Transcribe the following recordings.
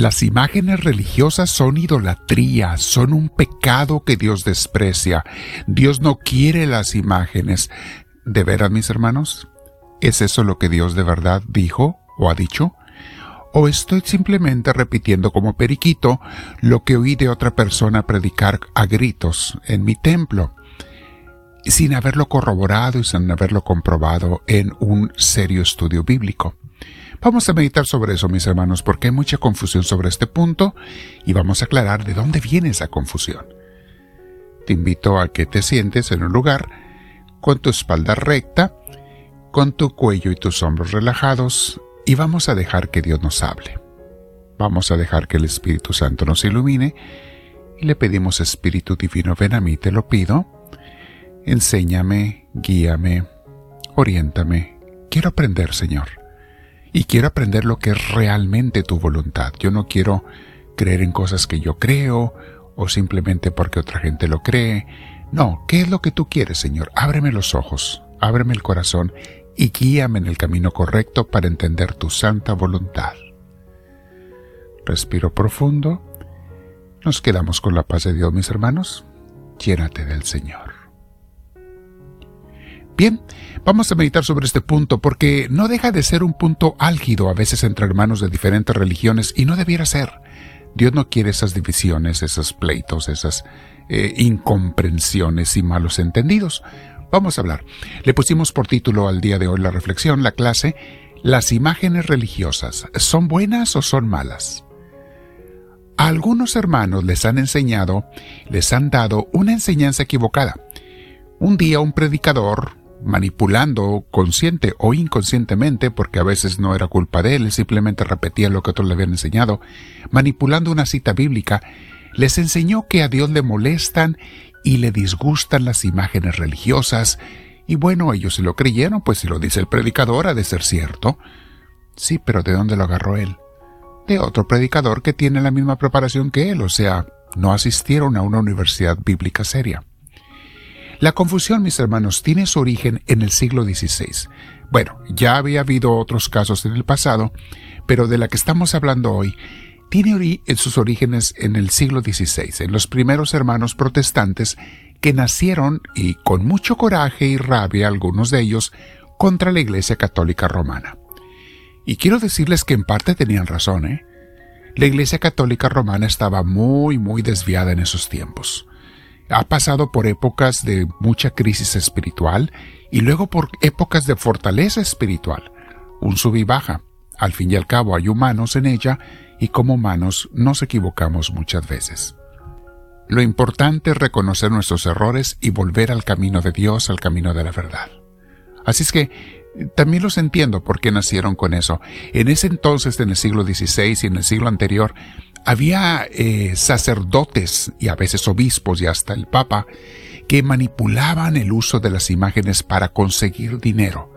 Las imágenes religiosas son idolatría, son un pecado que Dios desprecia. Dios no quiere las imágenes. ¿De veras, mis hermanos? ¿Es eso lo que Dios de verdad dijo o ha dicho? ¿O estoy simplemente repitiendo como periquito lo que oí de otra persona predicar a gritos en mi templo, sin haberlo corroborado y sin haberlo comprobado en un serio estudio bíblico? Vamos a meditar sobre eso, mis hermanos, porque hay mucha confusión sobre este punto y vamos a aclarar de dónde viene esa confusión. Te invito a que te sientes en un lugar con tu espalda recta, con tu cuello y tus hombros relajados y vamos a dejar que Dios nos hable. Vamos a dejar que el Espíritu Santo nos ilumine y le pedimos Espíritu Divino, ven a mí, te lo pido. Enséñame, guíame, oriéntame. Quiero aprender, Señor y quiero aprender lo que es realmente tu voluntad. Yo no quiero creer en cosas que yo creo o simplemente porque otra gente lo cree. No, ¿qué es lo que tú quieres, Señor? Ábreme los ojos, ábreme el corazón y guíame en el camino correcto para entender tu santa voluntad. Respiro profundo. Nos quedamos con la paz de Dios, mis hermanos. Llénate del Señor. Bien, vamos a meditar sobre este punto porque no deja de ser un punto álgido a veces entre hermanos de diferentes religiones y no debiera ser. Dios no quiere esas divisiones, esos pleitos, esas eh, incomprensiones y malos entendidos. Vamos a hablar. Le pusimos por título al día de hoy la reflexión, la clase, ¿las imágenes religiosas son buenas o son malas? A algunos hermanos les han enseñado, les han dado una enseñanza equivocada. Un día un predicador, manipulando consciente o inconscientemente, porque a veces no era culpa de él, simplemente repetía lo que otros le habían enseñado, manipulando una cita bíblica, les enseñó que a Dios le molestan y le disgustan las imágenes religiosas, y bueno, ellos se lo creyeron, pues si lo dice el predicador ha de ser cierto. Sí, pero ¿de dónde lo agarró él? De otro predicador que tiene la misma preparación que él, o sea, no asistieron a una universidad bíblica seria. La confusión, mis hermanos, tiene su origen en el siglo XVI. Bueno, ya había habido otros casos en el pasado, pero de la que estamos hablando hoy tiene sus orígenes en el siglo XVI, en los primeros hermanos protestantes que nacieron, y con mucho coraje y rabia algunos de ellos, contra la Iglesia Católica Romana. Y quiero decirles que en parte tenían razón, ¿eh? La Iglesia Católica Romana estaba muy, muy desviada en esos tiempos ha pasado por épocas de mucha crisis espiritual y luego por épocas de fortaleza espiritual, un sub y baja. Al fin y al cabo hay humanos en ella y como humanos nos equivocamos muchas veces. Lo importante es reconocer nuestros errores y volver al camino de Dios, al camino de la verdad. Así es que también los entiendo por qué nacieron con eso. En ese entonces, en el siglo XVI y en el siglo anterior, había eh, sacerdotes y a veces obispos y hasta el Papa que manipulaban el uso de las imágenes para conseguir dinero.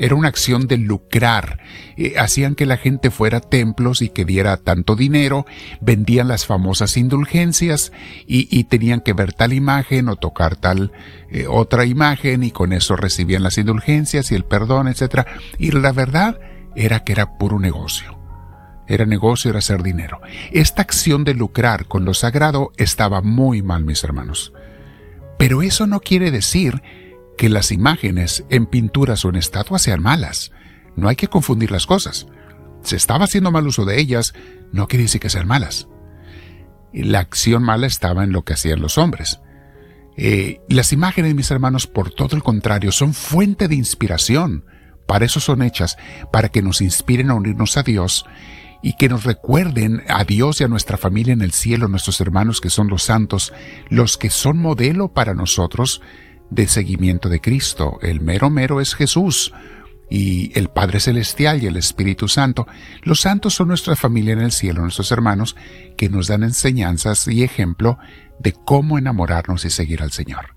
Era una acción de lucrar. Eh, hacían que la gente fuera a templos y que diera tanto dinero, vendían las famosas indulgencias y, tenían que ver tal imagen o tocar tal eh, otra imagen y con eso recibían las indulgencias y el perdón, etc. Y la verdad era que era puro negocio. Era negocio, era hacer dinero. Esta acción de lucrar con lo sagrado estaba muy mal, mis hermanos. Pero eso no quiere decir que las imágenes en pinturas o en estatuas sean malas. No hay que confundir las cosas. Se estaba haciendo mal uso de ellas, no quiere decir que sean malas. La acción mala estaba en lo que hacían los hombres. Eh, las imágenes, mis hermanos, por todo el contrario, son fuente de inspiración. Para eso son hechas, para que nos inspiren a unirnos a Dios y que nos recuerden a Dios y a nuestra familia en el cielo, nuestros hermanos que son los santos, los que son modelo para nosotros de seguimiento de Cristo. El mero mero es Jesús y el Padre Celestial y el Espíritu Santo. Los santos son nuestra familia en el cielo, nuestros hermanos, que nos dan enseñanzas y ejemplo de cómo enamorarnos y seguir al Señor.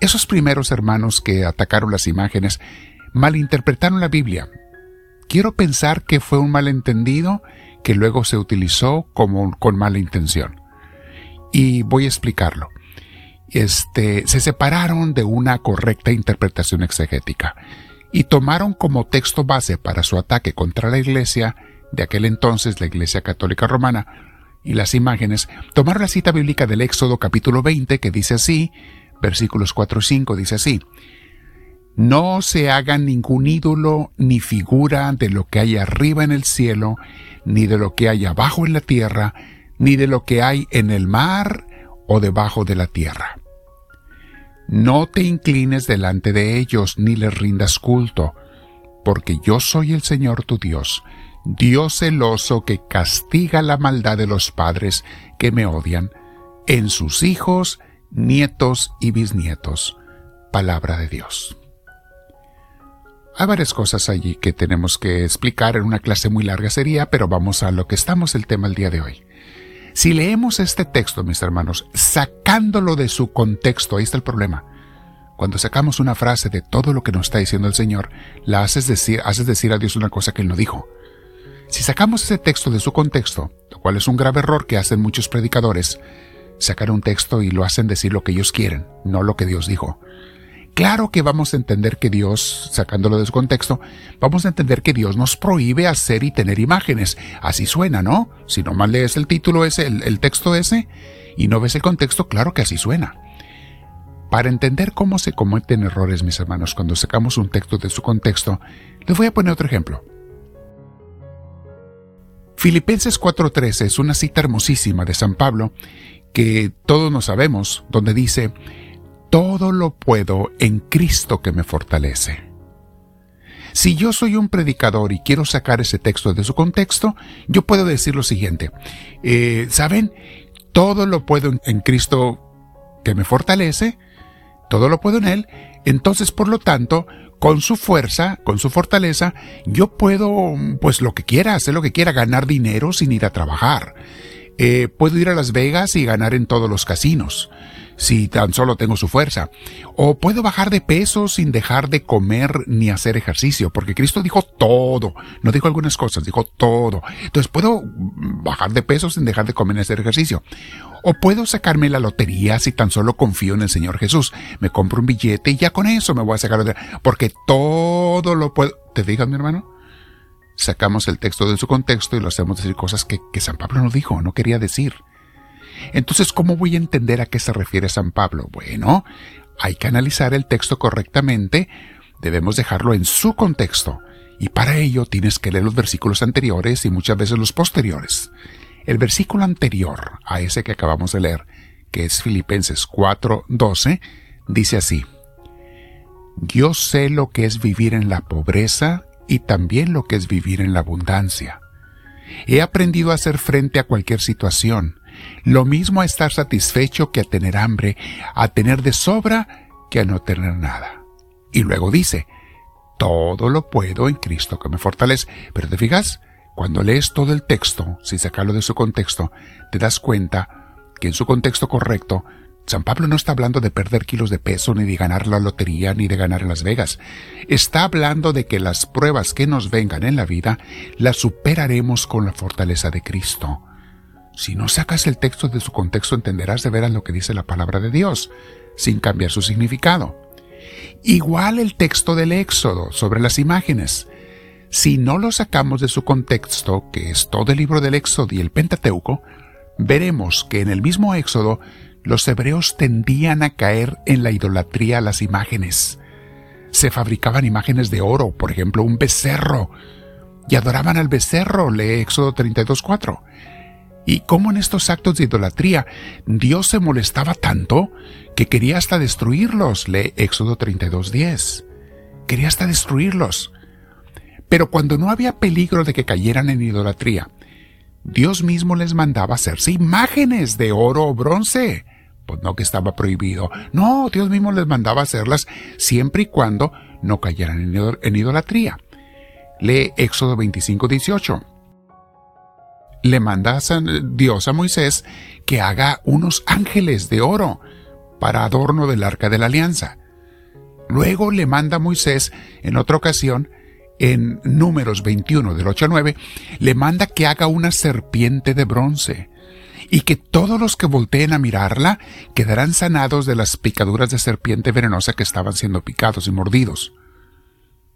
Esos primeros hermanos que atacaron las imágenes malinterpretaron la Biblia, Quiero pensar que fue un malentendido que luego se utilizó como con mala intención. Y voy a explicarlo. Este, se separaron de una correcta interpretación exegética y tomaron como texto base para su ataque contra la iglesia de aquel entonces la Iglesia Católica Romana, y las imágenes, tomaron la cita bíblica del Éxodo capítulo 20 que dice así, versículos 4 y 5 dice así, No se haga ningún ídolo ni figura de lo que hay arriba en el cielo, ni de lo que hay abajo en la tierra, ni de lo que hay en el mar o debajo de la tierra. No te inclines delante de ellos ni les rindas culto, porque yo soy el Señor tu Dios, Dios celoso que castiga la maldad de los padres que me odian, en sus hijos, nietos y bisnietos. Palabra de Dios. Hay varias cosas allí que tenemos que explicar en una clase muy larga sería, pero vamos a lo que estamos el tema el día de hoy. Si leemos este texto, mis hermanos, sacándolo de su contexto, ahí está el problema. Cuando sacamos una frase de todo lo que nos está diciendo el Señor, la haces decir, haces decir a Dios una cosa que Él no dijo. Si sacamos ese texto de su contexto, lo cual es un grave error que hacen muchos predicadores, sacar un texto y lo hacen decir lo que ellos quieren, no lo que Dios dijo. Claro que vamos a entender que Dios, sacándolo de su contexto, vamos a entender que Dios nos prohíbe hacer y tener imágenes. Así suena, ¿no? Si nomás lees el título ese, el, el texto ese, y no ves el contexto, claro que así suena. Para entender cómo se cometen errores, mis hermanos, cuando sacamos un texto de su contexto, les voy a poner otro ejemplo. Filipenses 4:13 es una cita hermosísima de San Pablo que todos nos sabemos, donde dice, todo lo puedo en Cristo que me fortalece. Si yo soy un predicador y quiero sacar ese texto de su contexto, yo puedo decir lo siguiente, eh, ¿saben? Todo lo puedo en Cristo que me fortalece, todo lo puedo en Él, entonces por lo tanto con su fuerza, con su fortaleza, yo puedo, pues lo que quiera, hacer lo que quiera, ganar dinero sin ir a trabajar. Eh, puedo ir a Las Vegas y ganar en todos los casinos, si tan solo tengo su fuerza. O puedo bajar de peso sin dejar de comer ni hacer ejercicio, porque Cristo dijo todo, no dijo algunas cosas, dijo todo. Entonces puedo bajar de peso sin dejar de comer ni hacer ejercicio. O puedo sacarme la lotería si tan solo confío en el Señor Jesús. Me compro un billete y ya con eso me voy a sacar de... Porque todo lo puedo... ¿Te fijas, mi hermano? Sacamos el texto de su contexto y lo hacemos decir cosas que, que San Pablo no dijo, no quería decir. Entonces, ¿cómo voy a entender a qué se refiere San Pablo? Bueno, hay que analizar el texto correctamente, debemos dejarlo en su contexto, y para ello tienes que leer los versículos anteriores y muchas veces los posteriores. El versículo anterior a ese que acabamos de leer, que es Filipenses 4:12, dice así, Yo sé lo que es vivir en la pobreza y también lo que es vivir en la abundancia. He aprendido a hacer frente a cualquier situación, lo mismo a estar satisfecho que a tener hambre, a tener de sobra que a no tener nada. Y luego dice, todo lo puedo en Cristo que me fortalece. Pero te fijas, cuando lees todo el texto, sin sacarlo de su contexto, te das cuenta que en su contexto correcto, San Pablo no está hablando de perder kilos de peso, ni de ganar la lotería, ni de ganar Las Vegas. Está hablando de que las pruebas que nos vengan en la vida las superaremos con la fortaleza de Cristo. Si no sacas el texto de su contexto, entenderás de veras lo que dice la palabra de Dios, sin cambiar su significado. Igual el texto del Éxodo sobre las imágenes. Si no lo sacamos de su contexto, que es todo el libro del Éxodo y el Pentateuco, veremos que en el mismo Éxodo los hebreos tendían a caer en la idolatría a las imágenes. Se fabricaban imágenes de oro, por ejemplo, un becerro, y adoraban al becerro, lee Éxodo 32.4. Y cómo en estos actos de idolatría Dios se molestaba tanto que quería hasta destruirlos, lee Éxodo 32.10. Quería hasta destruirlos. Pero cuando no había peligro de que cayeran en idolatría, Dios mismo les mandaba hacerse imágenes de oro o bronce. Pues no que estaba prohibido. No, Dios mismo les mandaba hacerlas siempre y cuando no cayeran en idolatría. Lee Éxodo 25, 18. Le manda Dios a Moisés que haga unos ángeles de oro para adorno del arca de la alianza. Luego le manda a Moisés, en otra ocasión, en números 21 del 8 al 9, le manda que haga una serpiente de bronce y que todos los que volteen a mirarla quedarán sanados de las picaduras de serpiente venenosa que estaban siendo picados y mordidos.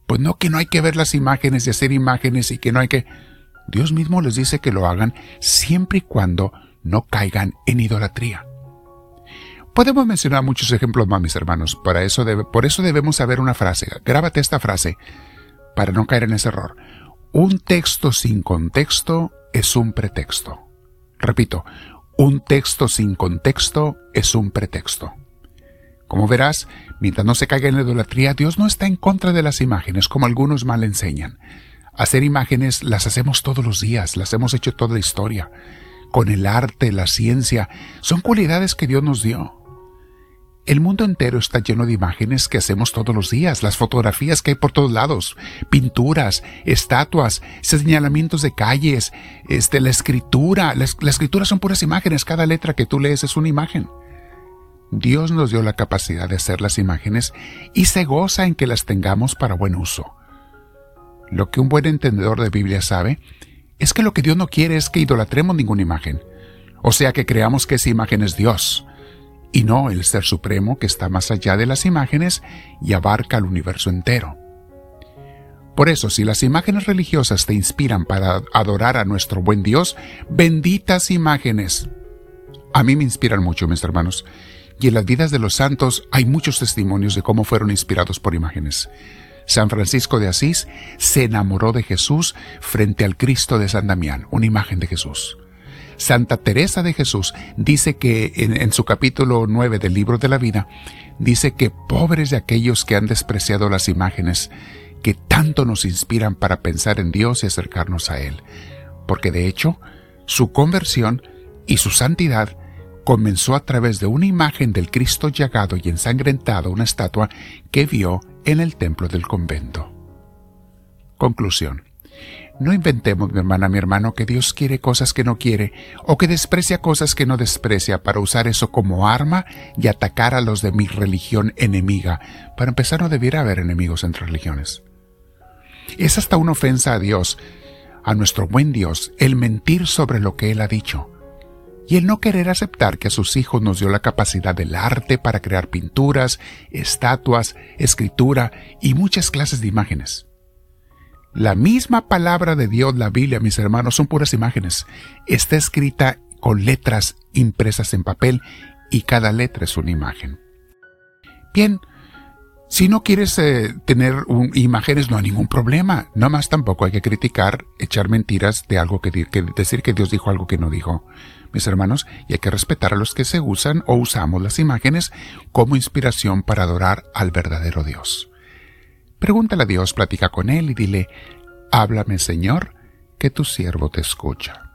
Pues no que no hay que ver las imágenes y hacer imágenes y que no hay que... Dios mismo les dice que lo hagan siempre y cuando no caigan en idolatría. Podemos mencionar muchos ejemplos más, mis hermanos. Para eso por eso debemos saber una frase. Grábate esta frase para no caer en ese error. Un texto sin contexto es un pretexto. Repito, un texto sin contexto es un pretexto. Como verás, mientras no se caiga en la idolatría, Dios no está en contra de las imágenes, como algunos mal enseñan. Hacer imágenes las hacemos todos los días, las hemos hecho toda la historia. Con el arte, la ciencia, son cualidades que Dios nos dio. El mundo entero está lleno de imágenes que hacemos todos los días, las fotografías que hay por todos lados, pinturas, estatuas, señalamientos de calles, este, la escritura. La, la escritura son puras imágenes, cada letra que tú lees es una imagen. Dios nos dio la capacidad de hacer las imágenes y se goza en que las tengamos para buen uso. Lo que un buen entendedor de Biblia sabe es que lo que Dios no quiere es que idolatremos ninguna imagen, o sea que creamos que esa imagen es Dios y no el Ser Supremo que está más allá de las imágenes y abarca el universo entero. Por eso, si las imágenes religiosas te inspiran para adorar a nuestro buen Dios, benditas imágenes. A mí me inspiran mucho, mis hermanos, y en las vidas de los santos hay muchos testimonios de cómo fueron inspirados por imágenes. San Francisco de Asís se enamoró de Jesús frente al Cristo de San Damián, una imagen de Jesús. Santa Teresa de Jesús dice que en, su capítulo 9 del libro de la vida, dice que pobres de aquellos que han despreciado las imágenes que tanto nos inspiran para pensar en Dios y acercarnos a Él, porque de hecho, su conversión y su santidad comenzó a través de una imagen del Cristo llagado y ensangrentado, una estatua que vio en el templo del convento. Conclusión. No inventemos, mi hermana, mi hermano, que Dios quiere cosas que no quiere o que desprecia cosas que no desprecia para usar eso como arma y atacar a los de mi religión enemiga. Para empezar, no debiera haber enemigos entre religiones. Es hasta una ofensa a Dios, a nuestro buen Dios, el mentir sobre lo que Él ha dicho y el no querer aceptar que a sus hijos nos dio la capacidad del arte para crear pinturas, estatuas, escritura y muchas clases de imágenes. La misma palabra de Dios, la Biblia, mis hermanos, son puras imágenes. Está escrita con letras impresas en papel y cada letra es una imagen. Bien, si no quieres eh, tener imágenes, no hay ningún problema. No más tampoco hay que criticar, echar mentiras de algo que, que decir que Dios dijo algo que no dijo. Mis hermanos, y hay que respetar a los que se usan o usamos las imágenes como inspiración para adorar al verdadero Dios. Pregúntale a Dios, platica con Él y dile, háblame Señor, que tu siervo te escucha.